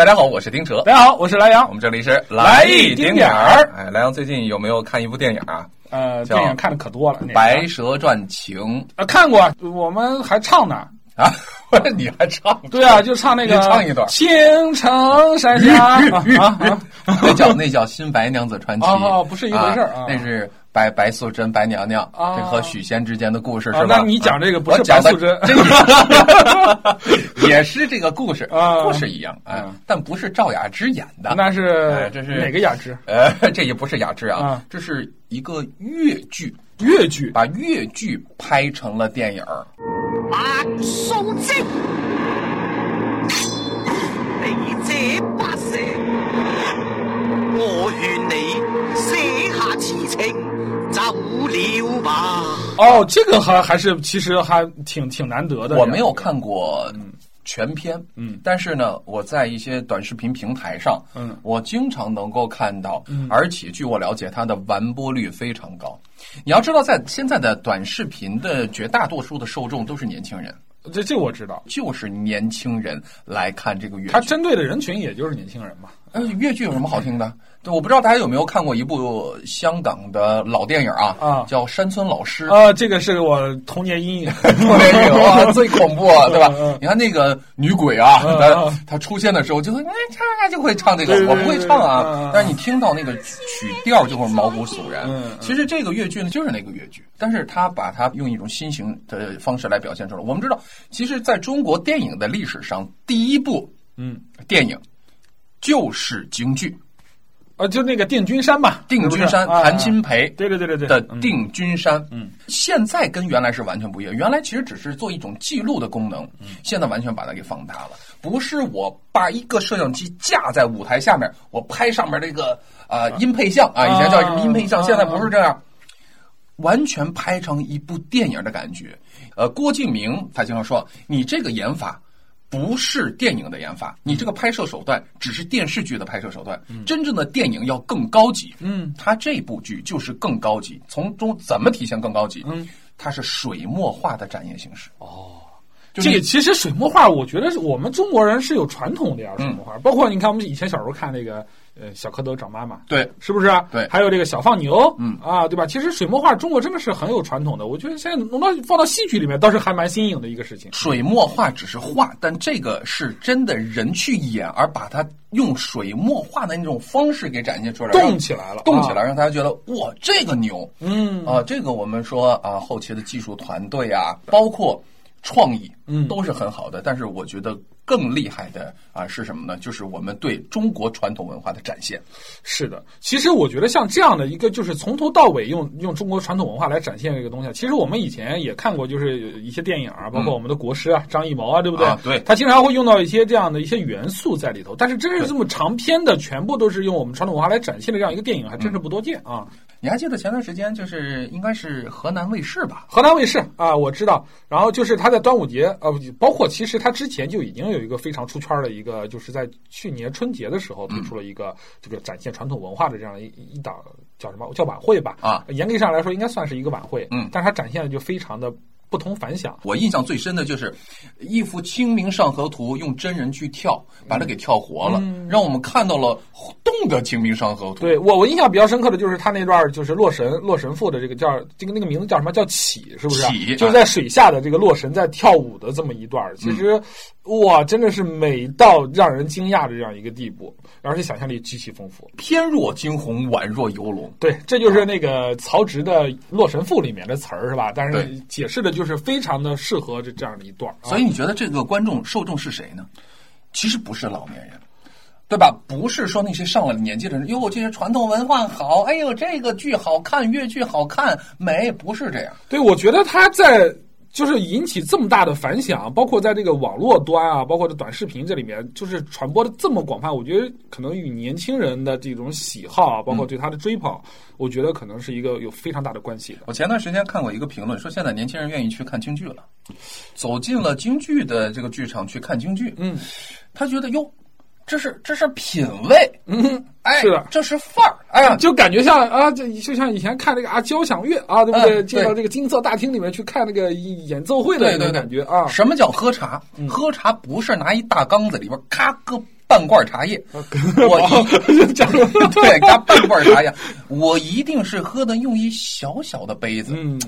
大家好，我是丁哲。大家好，我是莱阳我。们这里是来一丁点儿儿。哎，莱阳最近有没有看一部电影啊？呃，电影看的可多了，那《个白蛇传情》呃看过，我们还唱呢。啊？你还唱？对啊，就唱那个唱一段青城山下 啊！那叫那叫《新白娘子传奇 》哦不是一回事儿啊那是白白素贞白娘娘啊这和许仙之间的故事啊是吧？那你讲这个不是白素贞这也是这个故事，啊故事一样啊嗯，但不是赵雅芝演的。那是哎这是哪个雅芝？呃，这也不是雅芝啊啊，这是一个越剧，越剧把越剧拍成了电影儿。白素贞，你这八蛇，我劝你写下痴情，走了吧。哦，这个还还是其实还挺挺难得的。我没有看过全篇，嗯但是呢，我在一些短视频平台上，嗯我经常能够看到，嗯而且据我了解，它的完播率非常高。你要知道，在现在的短视频的绝大多数的受众都是年轻人，这这我知道，就是年轻人来看这个越剧。他针对的人群也就是年轻人嘛。呃，越剧有什么好听的？对，我不知道大家有没有看过一部香港的老电影啊，啊叫《山村老师》。啊，这个是我童年阴影。没有啊，最恐怖，对吧？你看那个女鬼啊，嗯她嗯她出现的时候就会哎唱就会唱这个我不会唱啊嗯，但是你听到那个曲调就会毛骨悚然。其实这个越剧呢就是那个越剧，但是他把它用一种新型的方式来表现出来。我们知道，其实在中国电影的历史上，第一部嗯，电影就是京剧呃，就那个定军山吧，《定军山》，啊谭鑫培。对对对对对的嗯定军山，嗯，现在跟原来是完全不一样。原来其实只是做一种记录的功能，嗯现在完全把它给放大了。不是我把一个摄像机架在舞台下面，我拍上面这个呃音配像啊，以前叫什么音配像，啊现在不是这样，完全拍成一部电影的感觉。呃，郭敬明他经常说，你这个演法。不是电影的研发，你这个拍摄手段只是电视剧的拍摄手段，真正的电影要更高级。嗯，它这部剧就是更高级，从中怎么体现更高级？嗯，它是水墨画的展现形式。哦，就是这其实水墨画，我觉得是我们中国人是有传统的呀，水墨画。包括你看，我们以前小时候看那个呃小蝌蚪找妈妈，对，是不是啊？对还有这个小放牛，嗯啊，对吧？其实水墨画中国真的是很有传统的，我觉得现在弄到放到戏剧里面，倒是还蛮新颖的一个事情。水墨画只是画，但这个是真的人去演，而把它用水墨画的那种方式给展现出来，动起来了动起来，啊让大家觉得哇，这个牛。嗯啊，这个我们说啊，后期的技术团队啊，包括创意，嗯都是很好的。但是我觉得更厉害的啊是什么呢？就是我们对中国传统文化的展现。是的，其实我觉得像这样的一个，就是从头到尾用用中国传统文化来展现这个东西，其实我们以前也看过，就是一些电影啊，包括我们的国师啊，张艺谋啊，对不对？啊对他经常会用到一些这样的一些元素在里头。但是真是这么长篇的，全部都是用我们传统文化来展现的这样一个电影，还真是不多见啊。你还记得前段时间就是应该是河南卫视吧？河南卫视啊，我知道。然后就是他在端午节，呃，包括其实他之前就已经有一个非常出圈的一个，就是在去年春节的时候推出了一个这个展现传统文化的这样一一档叫什么叫晚会吧？啊，严格上来说应该算是一个晚会，嗯但是它展现的就非常的不同凡响。我印象最深的就是一幅《清明上河图》，用真人去跳，把它给跳活了，让我们看到了动的《清明上河图》。对我我印象比较深刻的就是他那段就是洛神洛神赋的这个叫这个那个名字叫什么叫起是不是啊？起就是在水下的这个洛神在跳舞的这么一段，其实、哇真的是美到让人惊讶的这样一个地步，而且想象力极其丰富。翩若惊鸿，宛若游龙。对，这就是那个曹植的《洛神赋》里面的词儿是吧？但是解释的就是非常的适合这这样的一段。所以你觉得这个观众受众是谁呢？其实不是老年人，对吧？不是说那些上了年纪的人，哟，这些传统文化好，哎呦，这个剧好看，越剧好看，美，不是这样。对，我觉得他在就是引起这么大的反响，包括在这个网络端啊，包括这短视频这里面，就是传播的这么广泛，我觉得可能与年轻人的这种喜好啊，包括对他的追捧，我觉得可能是一个有非常大的关系的。我前段时间看过一个评论，说现在年轻人愿意去看京剧了，走进了京剧的这个剧场去看京剧，嗯，他觉得哟，这是这是品味，嗯，哎，是的。这是范儿，哎呀，就感觉像啊，就就像以前看那个啊交响乐啊，对不对？嗯进到这个金色大厅里面去看那个演奏会的那种感觉啊。什么叫喝茶？喝茶不是拿一大缸子里边咔搁半罐茶叶，我一 对加半罐茶叶，我一定是喝的用一小小的杯子，嗯，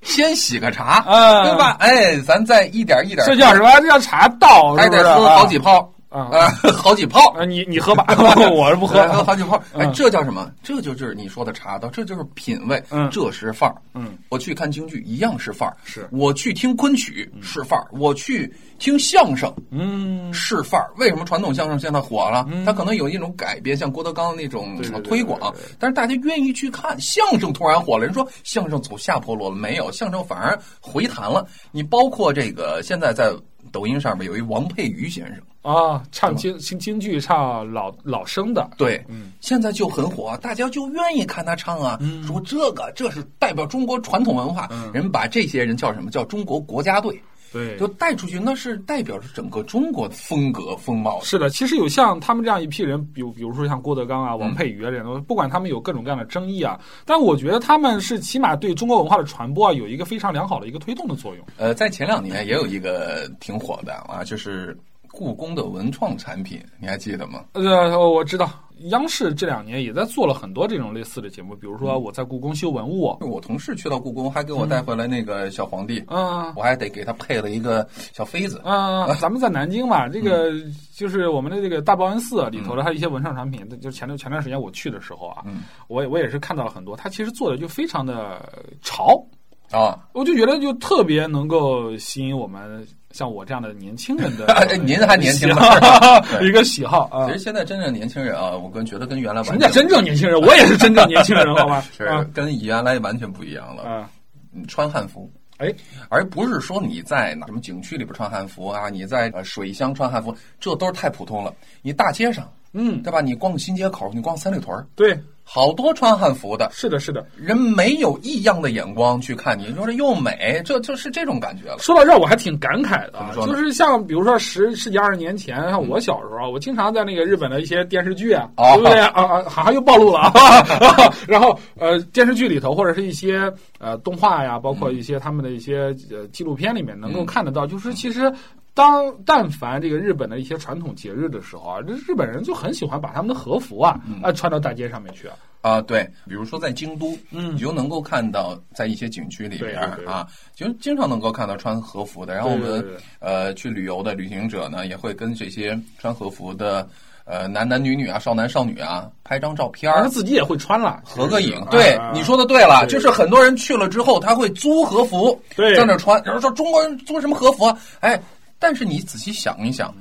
先洗个茶，啊。对吧？哎，咱再一点一点，这叫什么？这叫茶道，还得喝好几泡啊啊，好几泡。啊！你你喝吧，我是不喝。喝好几泡，哎嗯，这叫什么？这就是你说的茶道，这就是品味，嗯这是范儿。嗯，我去看京剧一样是范儿，是我去听昆曲是范儿，我去听相声嗯，是范儿。为什么传统相声现在火了？它可能有一种改变，像郭德纲那种推广对对对，但是大家愿意去看相声，突然火了。人说相声走下坡路了，没有，相声反而回弹了。你包括这个现在在抖音上面有一王佩瑜先生。啊，唱京京京剧唱老老生的，对，嗯现在就很火，大家就愿意看他唱啊。说这个这是代表中国传统文化，嗯人把这些人叫什么？叫中国国家队，对就带出去，那是代表着整个中国的风格风貌。是的，其实有像他们这样一批人，比如比如说像郭德纲啊、王佩瑜啊这样的，不管他们有各种各样的争议啊，但我觉得他们是起码对中国文化的传播啊有一个非常良好的一个推动的作用。呃，在前两年也有一个挺火的啊，就是故宫的文创产品，你还记得吗？呃，我知道央视这两年也在做了很多这种类似的节目，比如说我在故宫修文物，我同事去到故宫，还给我带回来那个小皇帝，嗯。我还得给他配了一个小妃子。嗯，咱们在南京嘛，这个就是我们的这个大报恩寺里头的还有一些文创产品，就前段前段时间我去的时候啊，嗯。我也我也是看到了很多，它其实做的就非常的潮，啊，我就觉得就特别能够吸引我们像我这样的年轻人的 哎您还年轻呢 一个喜好啊其。实现在真正年轻人啊，我跟觉得跟原来什么叫真正年轻人？我也是真正年轻人，好吧？是啊跟原来完全不一样了。啊，嗯穿汉服，哎，而不是说你在哪什么景区里边穿汉服啊，你在呃水乡穿汉服，这都是太普通了。你大街上，嗯，对吧？你逛新街口，你逛三里屯儿，对，好多穿汉服的是的，是的。人没有异样的眼光去看你，你说这又美，这就是这种感觉了。说到这儿，我还挺感慨的就是像比如说十十几二十年前，像我小时候啊，我经常在那个日本的一些电视剧啊，哦对不对啊啊？好像又暴露了啊。然后呃，电视剧里头或者是一些呃动画呀，包括一些他们的一些呃纪录片里面能够看得到，就是其实。当但凡这个日本的一些传统节日的时候啊，这日本人就很喜欢把他们的和服啊啊穿到大街上面去啊。啊，对，比如说在京都，嗯你就能够看到在一些景区里边啊，就经常能够看到穿和服的。然后我们呃去旅游的旅行者呢，也会跟这些穿和服的呃男男女女啊、少男少女啊拍张照片儿他。自己也会穿了，合个影啊，对啊你说的对了，对就是很多人去了之后，他会租和服，对在那穿，然后说中国人租什么和服啊？哎，但是你仔细想一想，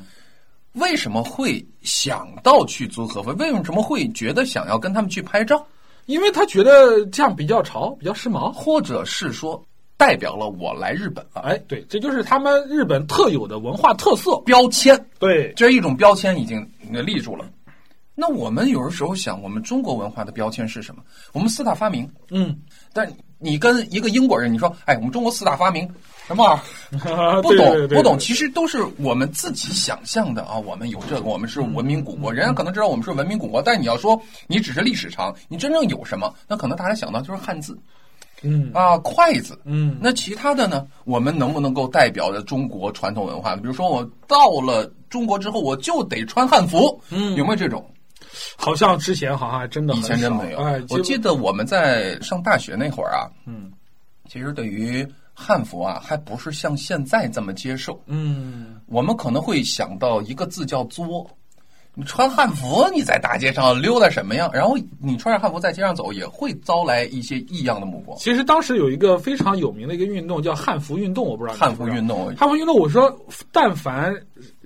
为什么会想到去租和服？为什么会觉得想要跟他们去拍照？因为他觉得这样比较潮，比较时髦。或者是说代表了我来日本了，哎，对，这就是他们日本特有的文化特色。标签，对，这一种标签已经立住了。那我们有的时候想，我们中国文化的标签是什么？我们四大发明，嗯，但你跟一个英国人，你说，哎，我们中国四大发明什么玩意儿？不懂不懂，其实都是我们自己想象的啊。我们有这个，我们是文明古国，人家可能知道我们是文明古国，但你要说你只是历史长，你真正有什么？那可能大家想到就是汉字嗯啊、筷子。嗯，那其他的呢？我们能不能够代表着中国传统文化？比如说，我到了中国之后，我就得穿汉服，嗯有没有这种？好像之前好像还真的以前真没有。哎，我记得我们在上大学那会儿啊，嗯其实对于汉服啊，还不是像现在这么接受。嗯，我们可能会想到一个字叫“作”。你穿汉服，你在大街上溜达什么样？然后你穿着汉服在街上走，也会招来一些异样的目光。其实当时有一个非常有名的一个运动叫汉服运动，我不知道汉服运动，汉服运动，我说，但凡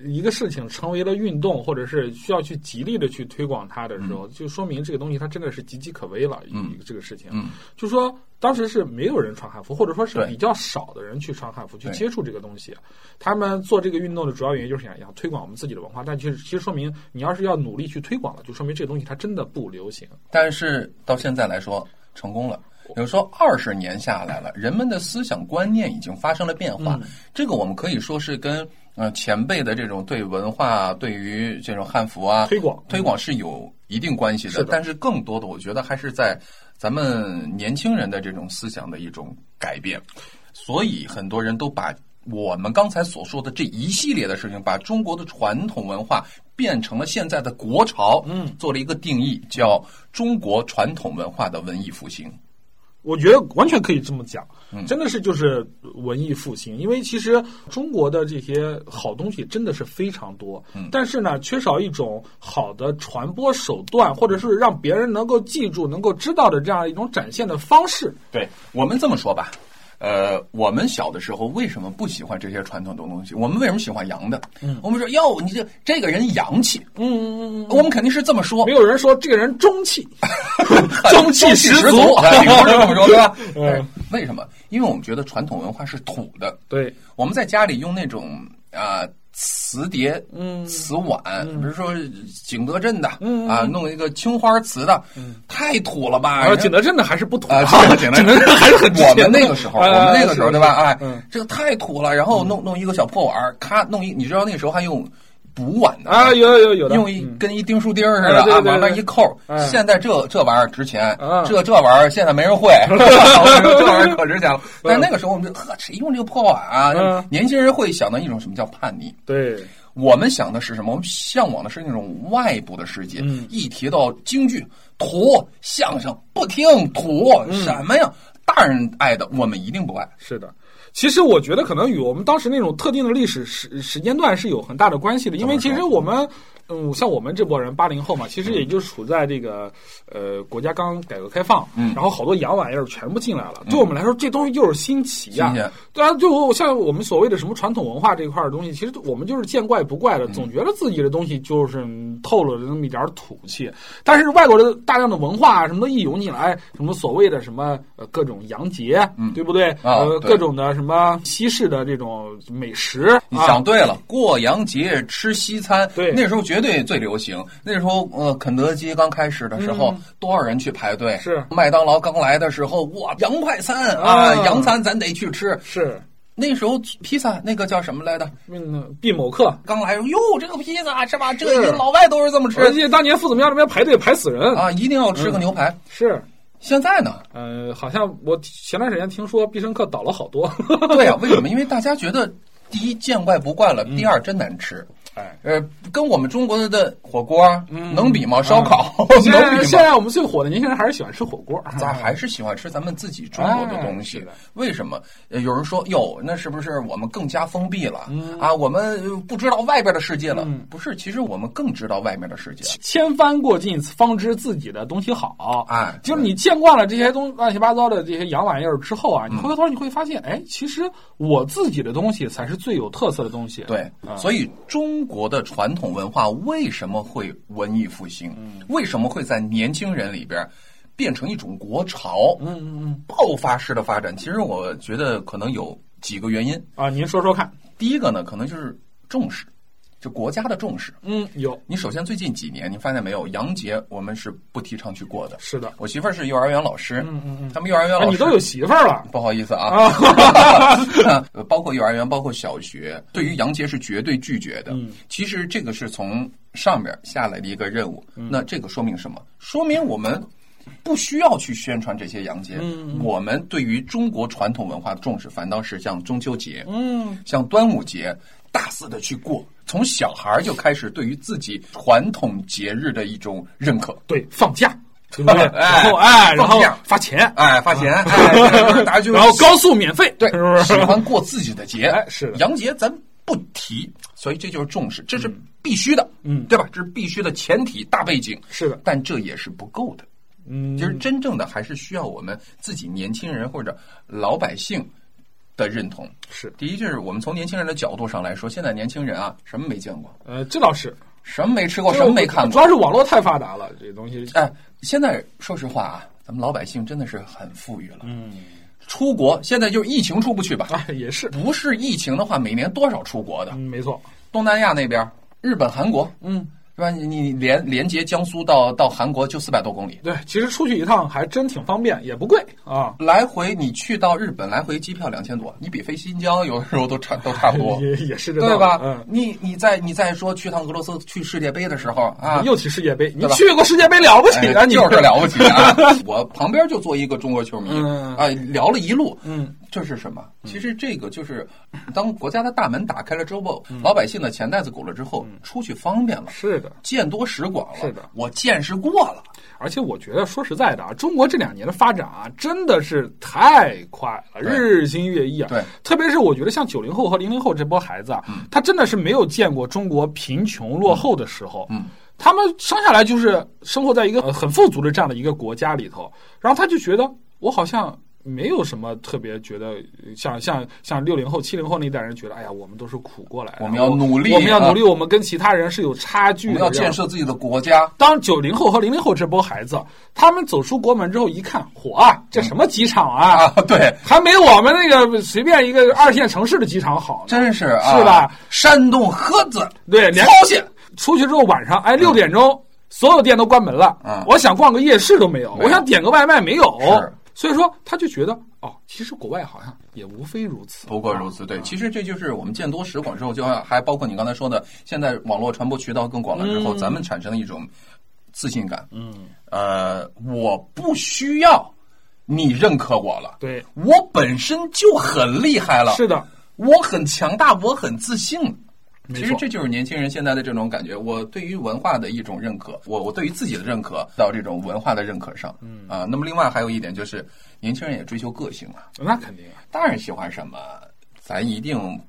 一个事情成为了运动，或者是需要去极力的去推广它的时候，就说明这个东西它真的是岌岌可危了。嗯这个事情，嗯，就说当时是没有人穿汉服，或者说是比较少的人去穿汉服去接触这个东西。他们做这个运动的主要原因就是想要推广我们自己的文化，但其实其实说明你要是要努力去推广了，就说明这个东西它真的不流行。但是到现在来说成功了。比如说二十年下来了，人们的思想观念已经发生了变化。嗯这个我们可以说是跟呃前辈的这种对文化、对于这种汉服啊推广推广是有一定关系的。是的但是更多的，我觉得还是在咱们年轻人的这种思想的一种改变。所以很多人都把我们刚才所说的这一系列的事情，把中国的传统文化变成了现在的国潮，嗯，做了一个定义，叫中国传统文化的文艺复兴。我觉得完全可以这么讲，嗯真的是就是文艺复兴。因为其实中国的这些好东西真的是非常多，嗯但是呢，缺少一种好的传播手段，或者是让别人能够记住、能够知道的这样一种展现的方式。对我们这么说吧，呃，我们小的时候为什么不喜欢这些传统的东西？我们为什么喜欢洋的？嗯，我们说哟，你这这个人洋气，嗯嗯嗯我们肯定是这么说。没，有人说这个人中气，中气十十足哎你不是这么说对吧？嗯。哎为什么？因为我们觉得传统文化是土的，对，我们在家里用那种啊。瓷碟、嗯瓷碗，比如说景德镇的嗯啊，弄一个青花瓷的，太土了吧？啊，景德镇的还是不土啊，啊，景景德镇 还是很我们那个时候，啊 我们那个时候对吧？哎嗯，这个太土了，然后弄弄一个小破碗儿，咔弄一，你知道那个时候还用补碗的啊，有有有的，用一嗯跟一钉书钉似的啊，往那一扣哎。现在这这玩意儿值钱啊，这这玩意儿现在没人会，这玩意儿可值钱了。但那个时候我们就呵，谁用这个破碗啊嗯？年轻人会想到一种什么叫叛逆。对，我们想的是什么？我们向往的是那种外部的世界。嗯一提到京剧、土、相声，不听土嗯什么呀？大人爱的，我们一定不爱。是的。其实我觉得可能与我们当时那种特定的历史时时间段是有很大的关系的，因为其实我们，嗯，像我们这波人八零后嘛，其实也就处在这个呃国家刚改革开放，嗯。然后好多洋玩意儿全部进来了，对我们来说这东西就是新奇呀、对啊，就像我们所谓的什么传统文化这一块的东西，其实我们就是见怪不怪嗯。的，总觉得自己的东西就是嗯透露着那么一点土气。但是外国的大量的文化啊什么都一涌进来，什么所谓的什么呃各种洋节，对不对？啊？呃，各种的什么西式的这种美食，你啊想对了，过洋节吃西餐，对那时候绝对最流行。那时候，呃，肯德基刚开始的时候，多少人去排队？嗯是麦当劳刚来的时候，哇，洋快餐啊，啊洋餐咱得去吃。是那时候披萨那个叫什么来的？嗯必某客。刚来哟，这个披萨是吧？这老外都是这么吃而且当年夫子庙那边排队排死人，啊，一定要吃个牛排。是，现在呢？呃，好像我前段时间听说必胜客倒了好多，对呀、为什么？因为大家觉得第一见怪不怪了，第二真难吃。哎，呃，跟我们中国的火锅能比吗？烧烤现 能比吗？现在我们最火的年轻人还是喜欢吃火锅，咱还是喜欢吃咱们自己中国的东西。为什么？呃有人说哟，那是不是我们更加封闭了啊？我们呃不知道外边的世界了？不是，其实我们更知道外面的世界。千帆过尽，方知自己的东西好。哎就是你见惯了这些东乱七八糟的这些洋玩意儿之后啊，你回过头你会发现，哎，其实我自己的东西才是最有特色的东西。对，所以中国的传统文化为什么会文艺复兴？为什么会在年轻人里边变成一种国潮？嗯嗯嗯爆发式的发展，其实我觉得可能有几个原因。啊，您说说看。第一个呢，可能就是重视，就国家的重视。嗯，有你首先最近几年，你发现没有，洋节我们是不提倡去过的。是的。我媳妇儿是幼儿园老师，嗯嗯嗯他们幼儿园老师、啊，你都有媳妇儿了不好意思啊，呃 包括幼儿园，包括小学，对于洋节是绝对拒绝的。嗯其实这个是从上面下来的一个任务。嗯那这个说明什么？说明我们不需要去宣传这些洋节。嗯我们对于中国传统文化的重视，反倒是像中秋节、嗯，像端午节，大肆的去过。从小孩就开始对于自己传统节日的一种认可。对，放假，对不对？哎然后哎，然后放假发钱，哎，发钱，哎，大家就 然后高速免费，对？喜欢过自己的节，哎是的。洋节咱不提，所以这就是重视，这是必须的，嗯。对吧？这是必须的前提大背景，是的，但这也是不够的。嗯，其实真正的还是需要我们自己年轻人或者老百姓的认同。是第一，就是我们从年轻人的角度上来说，现在年轻人啊，什么没见过，呃，这倒是，什么没吃过，什么没看过主要。是网络太发达了，这东西，哎，现在说实话啊，咱们老百姓真的是很富裕了。嗯，出国现在就是疫情出不去吧？啊，也是，不是疫情的话，每年多少出国的？嗯，没错，东南亚那边，日本、韩国，嗯，是吧？你你连连接江苏到到韩国就四百多公里，对，其实出去一趟还真挺方便，也不贵啊，来回你去到日本来回机票两千多，你比飞新疆有的时候都差都差不多，也也是这对吧？嗯。你你再你再说去趟俄罗斯去世界杯的时候啊，又去世界杯，你去过世界杯了不起啊！你哎就是了不起啊！我旁边就坐一个中国球迷嗯啊，聊了一路，嗯，这是什么？其实这个就是，当国家的大门打开了之后，老百姓的钱袋子鼓了之后，出去方便了，是的，见多识广了。是的，我见识过了。而且我觉得说实在的啊，中国这两年的发展啊，真的是太快了，日新月异啊。对，特别是我觉得像九零后和零零后这波孩子啊，他真的是没有见过中国贫穷落后的时候。嗯。他们生下来就是生活在一个呃很富足的这样的一个国家里头，然后他就觉得我好像没有什么特别觉得呃像像像六零后、七零后那一代人觉得，哎呀，我们都是苦过来的，我们要努力我们要努力，啊我们跟其他人是有差距的，我们要建设自己的国家。当九零后和零零后这波孩子，他们走出国门之后一看，火啊，这什么机场啊，啊，对，还没我们那个随便一个二线城市的机场好呢。真是啊，是吧？山东菏泽，对，连朝鲜，出去之后晚上，哎，六点钟、所有店都关门了。嗯我想逛个夜市都没有，没有我想点个外卖没有是。所以说，他就觉得哦，其实国外好像也无非如此。不过如此。啊对，其实这就是我们见多识广之后，就还包括你刚才说的，现在网络传播渠道更广了之后，嗯咱们产生了一种自信感。嗯，呃，我不需要你认可我了，对，我本身就很厉害了，是的，我很强大，我很自信。其实这就是年轻人现在的这种感觉，我对于文化的一种认可，我我对于自己的认可到这种文化的认可上，嗯啊，那么另外还有一点就是，年轻人也追求个性啊，那肯定啊。大人喜欢什么，咱一定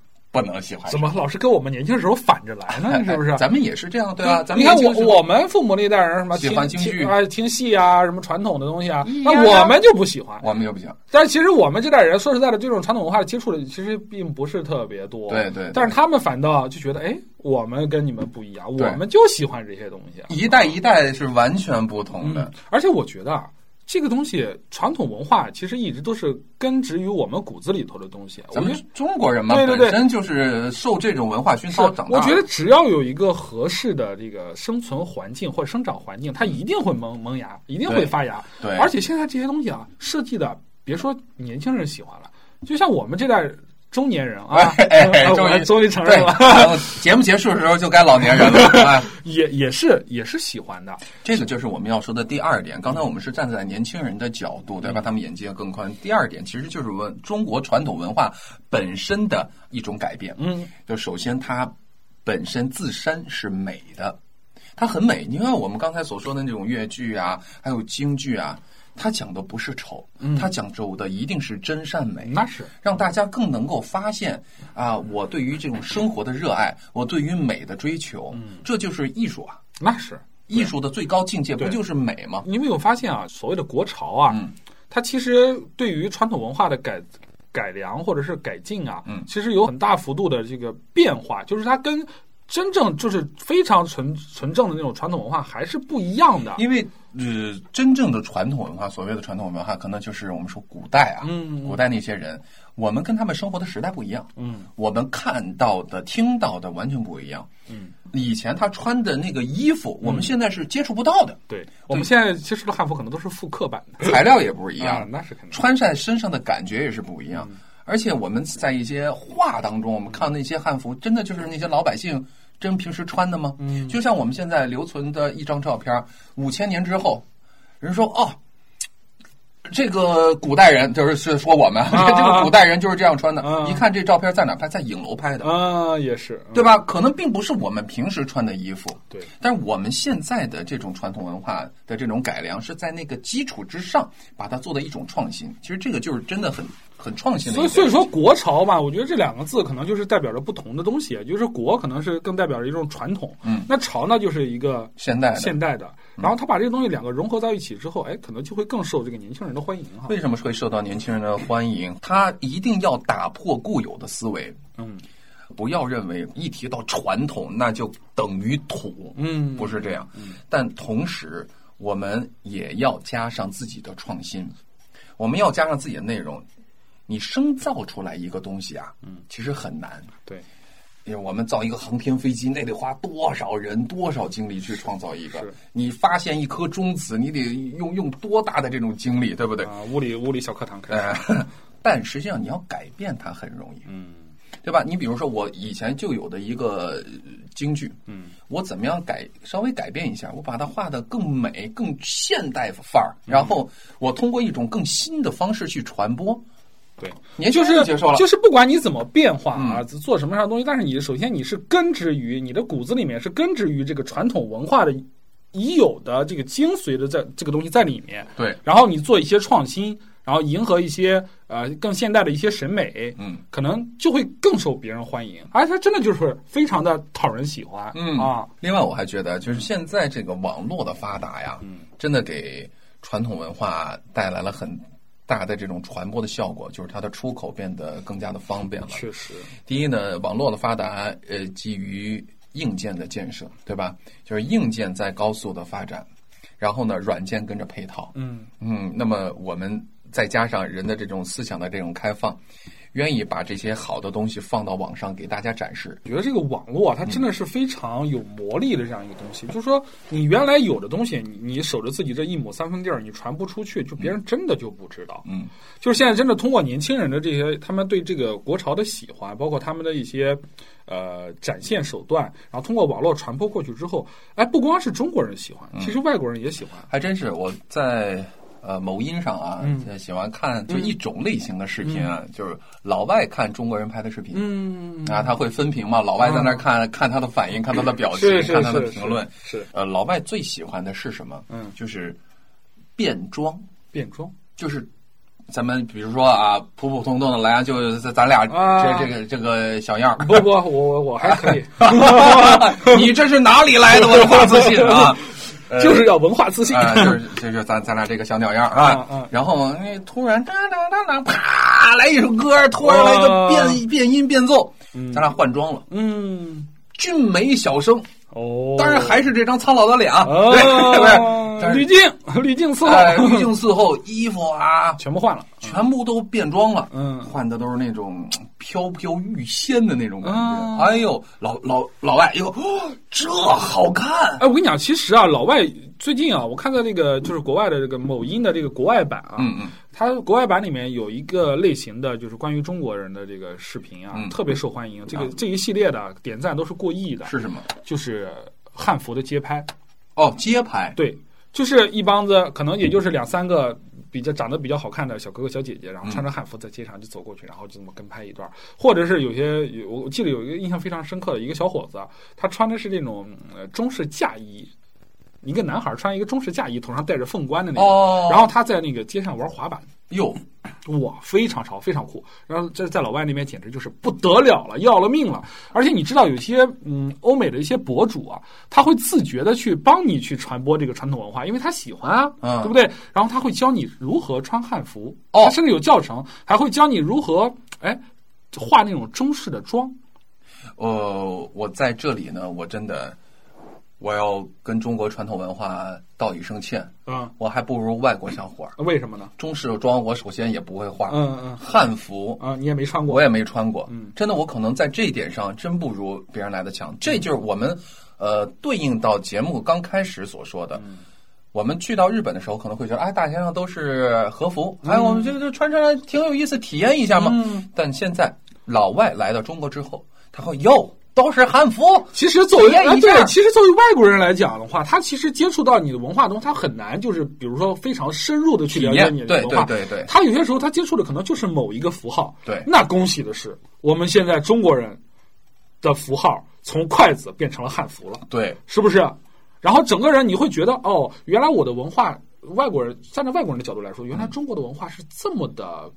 不能喜欢怎么老是跟我们年轻时候反着来呢？是不是？咱们也是这样，对吧？咱们你看我我们父母那一代人什么喜欢京剧啊听戏啊什么传统的东西啊，那我们就不喜欢。我们就不行，但其实我们这代人说实在的，这种传统文化的接触的其实并不是特别多。对对对但是他们反倒就觉得，哎，我们跟你们不一样，我们就喜欢这些东西。一代一代是完全不同的嗯。，而且我觉得啊，这个东西传统文化其实一直都是根植于我们骨子里头的东西。我咱们中国人嘛，对对对本身就是受这种文化熏陶长大的。我觉得只要有一个合适的这个生存环境或者生长环境，它一定会萌萌芽，一定会发芽。对而且现在这些东西啊，设计的别说年轻人喜欢了，就像我们这代中年人啊，哎 终于终于承，认了，节目结束的时候就该老年人了。哎，也也是也是喜欢的。这个就是我们要说的第二点。刚才我们是站在年轻人的角度，对吧？他们眼界更宽。第二点其实就是文中国传统文化本身的一种改变。嗯，就首先它本身自身是美的，它很美。你看我们刚才所说的那种越剧啊，还有京剧啊，它讲的不是丑，他讲究的一定是真善美。那是让大家更能够发现啊，我对于这种生活的热爱，我对于美的追求，这就是艺术啊！那是。艺术的最高境界不就是美吗？你有没有发现啊？所谓的国潮啊，嗯它其实对于传统文化的改改良或者是改进啊，嗯其实有很大幅度的这个变化，就是它跟真正就是非常纯纯正的那种传统文化还是不一样的。因为呃，真正的传统文化，所谓的传统文化，可能就是我们说古代啊，嗯古代那些人，我们跟他们生活的时代不一样，嗯，我们看到的、听到的完全不一样，嗯，以前他穿的那个衣服，我们现在是接触不到的，对，我们现在接触的汉服可能都是复刻版的，材料也不是一一样，那是肯定。穿在身上的感觉也是不一样。而且我们在一些画当中，我们看那些汉服，真的就是那些老百姓真平时穿的吗？嗯就像我们现在留存的一张照片，五千年之后，人说哦。这个古代人就是是说我们、啊 这个古代人就是这样穿的。啊一看这照片在哪拍？在影楼拍的，啊，也是，嗯对吧？可能并不是我们平时穿的衣服，对，但是我们现在的这种传统文化的这种改良，是在那个基础之上把它做的一种创新。其实这个就是真的很很创新的所以所以说国潮吧，我觉得这两个字可能就是代表着不同的东西，就是国可能是更代表着一种传统，嗯，那潮呢就是一个现代。现代的，然后他把这个东西两个融合在一起之后，哎，可能就会更受这个年轻人的欢迎哈。为什么会受到年轻人的欢迎？他一定要打破固有的思维，嗯。不要认为一提到传统那就等于土，嗯，不是这样。但同时，我们也要加上自己的创新，我们要加上自己的内容。你生造出来一个东西啊，嗯，其实很难。对，因为我们造一个航天飞机，那得花多少人、多少精力去创造一个？你发现一颗中子，你得用用多大的这种精力，对不对？啊，物理物理小课堂开始，呃，但实际上你要改变它很容易，嗯对吧？你比如说我以前就有的一个呃京剧，嗯，我怎么样改稍微改变一下，我把它画的更美、更现代范儿，然后我通过一种更新的方式去传播。对，年轻就是人接受了，就是不管你怎么变化啊，做什么样的东西，但是你首先你是根植于你的骨子里面是根植于这个传统文化的已有的这个精髓的在这个东西在里面，对，然后你做一些创新，然后迎合一些呃更现代的一些审美，嗯，可能就会更受别人欢迎，而且它真的就是非常的讨人喜欢，嗯啊，另外，我还觉得，就是现在这个网络的发达呀，嗯真的给传统文化带来了很大的这种传播的效果，就是它的出口变得更加的方便了。确实，第一呢，网络的发达，呃，基于硬件的建设，对吧？就是硬件在高速的发展，然后呢，软件跟着配套。嗯嗯，那么我们再加上人的这种思想的这种开放，愿意把这些好的东西放到网上给大家展示。我觉得这个网络啊，它真的是非常有魔力的这样一个东西。就是说，你原来有的东西，你你守着自己这一亩三分地儿，你传不出去，就别人真的就不知道。嗯，就是现在真的通过年轻人的这些，他们对这个国潮的喜欢，包括他们的一些呃展现手段，然后通过网络传播过去之后，哎，不光是中国人喜欢，其实外国人也喜欢。还真是我在呃某音上啊，嗯喜欢看就一种类型的视频啊，就是老外看中国人拍的视频。嗯啊，他会分屏嘛？老外在那儿看、看他的反应，看他的表情，看他的评论。是呃，老外最喜欢的是什么？嗯就是变装，变装。就是咱们比如说啊，普普通通的来啊，就咱咱俩啊这这个这个小样儿。不不，我我我还可以，你这是哪里来的文化自信啊？呃就是要文化自信。啊，就是就是咱咱俩这个小鸟样儿啊，嗯嗯然后那突然哒哒哒哒，啪来一首歌，突然来一个变、变音变奏，咱俩换装了，嗯，俊美小生，哦，当然还是这张苍老的脸啊，哦对对。对，滤镜滤镜伺候，哎，滤镜伺候，衣服啊，全部换了。全部都变装了，嗯。换的都是那种飘飘欲仙的那种感觉。啊哎呦，老老老外一个，哦，这好看，哎，我跟你讲，其实啊，老外最近啊，我看到那个就是国外的这个某音的这个国外版啊，嗯嗯，它国外版里面有一个类型的，就是关于中国人的这个视频啊，嗯特别受欢迎。这个啊这一系列的点赞都是过亿的，是什么？就是汉服的街拍。哦，街拍，对，就是一帮子，可能也就是两三个比较长得比较好看的小哥哥小姐姐，然后穿着汉服在街上就走过去，然后就这么跟拍一段，或者是有些有我记得有一个印象非常深刻的一个小伙子啊，他穿的是那种呃中式嫁衣。一个男孩穿一个中式嫁衣，头上戴着凤冠的那种，哦。然后他在那个街上玩滑板，哟，哇，非常潮，非常酷。然后这在老外那边简直就是不得了了，要了命了。而且你知道，有些嗯欧美的一些博主啊，他会自觉的去帮你去传播这个传统文化，因为他喜欢啊，嗯对不对？然后他会教你如何穿汉服，哦他甚至有教程，还会教你如何哎画那种中式的妆。呃，我在这里呢，我真的我要跟中国传统文化道一声歉，嗯，我还不如外国小伙儿。为什么呢？中式装我首先也不会画，嗯嗯汉服啊，你也没穿过我。也没穿过，嗯真的，我可能在这一点上真不如别人来的强。这就是我们呃对应到节目刚开始所说的。嗯我们去到日本的时候，可能会觉得，哎，大街上都是和服，嗯哎，我们这个穿着挺有意思，体验一下嘛。嗯但现在老外来到中国之后，他会哟，都是汉服，其实作为对，其实作为外国人来讲的话，他其实接触到你的文化中，他很难就是比如说非常深入的去了解你的文化。对对对对。他有些时候他接触的可能就是某一个符号。对。那恭喜的是，我们现在中国人的符号从筷子变成了汉服了，对，是不是？然后整个人你会觉得，哦，原来我的文化，外国人站在外国人的角度来说，原来中国的文化是这么的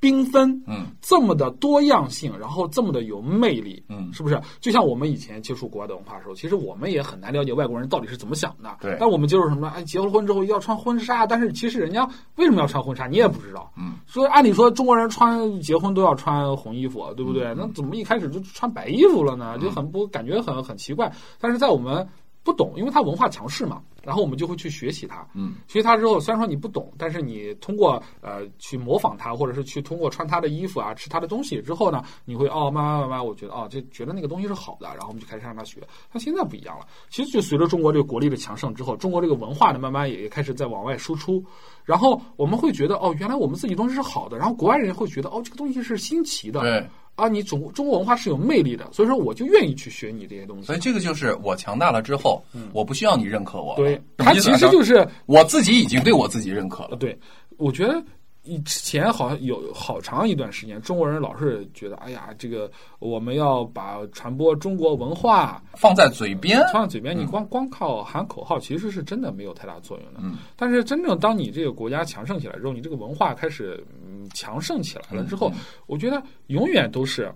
缤纷，嗯，这么的多样性，然后这么的有魅力，嗯是不是？就像我们以前接触国外的文化的时候，其实我们也很难了解外国人到底是怎么想的。对但我们就是什么？哎，结了婚之后要穿婚纱，但是其实人家为什么要穿婚纱，你也不知道。嗯，所以按理说中国人穿结婚都要穿红衣服，对不嗯对？那怎么一开始就穿白衣服了呢？就很不感觉很很奇怪。但是在我们不懂，因为它文化强势嘛，然后我们就会去学习它。嗯，学习它之后，虽然说你不懂，但是你通过呃去模仿它，或者是去通过穿它的衣服啊、吃它的东西之后呢，你会哦，慢慢慢慢，我觉得哦，就觉得那个东西是好的，然后我们就开始让他学。但现在不一样了，其实就随着中国这个国力的强盛之后，中国这个文化呢，慢慢也开始在往外输出。然后我们会觉得哦，原来我们自己东西是好的，然后国外人会觉得哦，这个东西是新奇的。对。啊，你中中国文化是有魅力的，所以说我就愿意去学你这些东西所。以这个就是我强大了之后，我不需要你认可我。对，什么它其实就是我自己已经对我自己认可了。对，我觉得以前好像有好长一段时间，中国人老是觉得，哎呀，这个我们要把传播中国文化放在嘴边，放在嘴边，你光光靠喊口号，其实是真的没有太大作用的。嗯但是真正当你这个国家强盛起来之后，你这个文化开始嗯强盛起来了之后，我觉得永远都是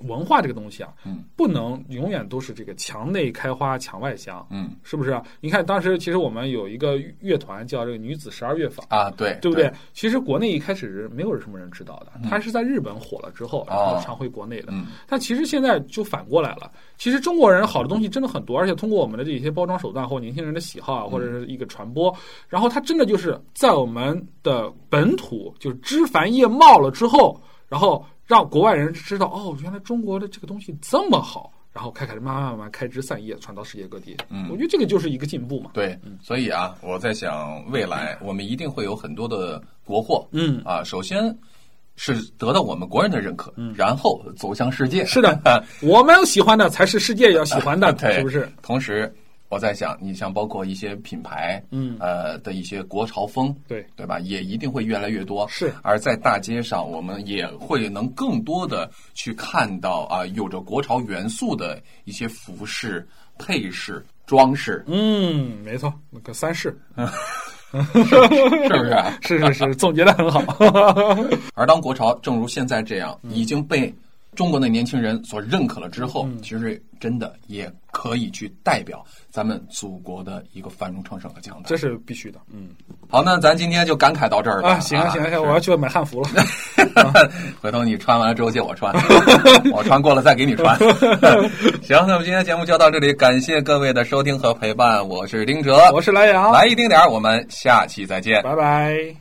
文化这个东西啊，嗯不能永远都是这个墙内开花墙外香，嗯是不是啊？你看当时其实我们有一个乐团叫这个女子十二乐坊。啊，对对不对？？其实国内一开始是没有什么人知道的，它是在日本火了之后，然后传回国内的。嗯但其实现在就反过来了，其实中国人好的东西真的很多，而且通过我们的这些包装手段或年轻人的喜好啊，或者是一个传播，然后它真的就是在我们的本土就是枝繁叶茂了之后，然后让国外人知道哦，原来中国的这个东西这么好。然后开始慢慢慢慢开枝散叶，传到世界各地。嗯我觉得这个就是一个进步嘛。对，所以啊，我在想，未来我们一定会有很多的国货，嗯啊，首先是得到我们国人的认可，然后走向世界。是的，我们喜欢的才是世界要喜欢的，对，是不是？？同时，我在想，你像包括一些品牌，嗯呃的一些国潮风，对对吧？也一定会越来越多。是而在大街上，我们也会能更多的去看到啊，有着国潮元素的一些服饰、配饰、装饰，嗯，没错，那个三式，是不是 啊？是是是，总结的很好。而当国潮正如现在这样已经被中国的年轻人所认可了之后，其实真的也可以去代表咱们祖国的一个繁荣昌盛和强大这。是必须的。嗯好，那咱今天就感慨到这儿了。啊，行啊行啊行啊，我要去买汉服了。回头你穿完了之后借我穿，我穿过了再给你穿。行，那么今天节目就到这里，感谢各位的收听和陪伴，我是丁哲，我是莱阳，来一丁点儿，我们下期再见。拜拜。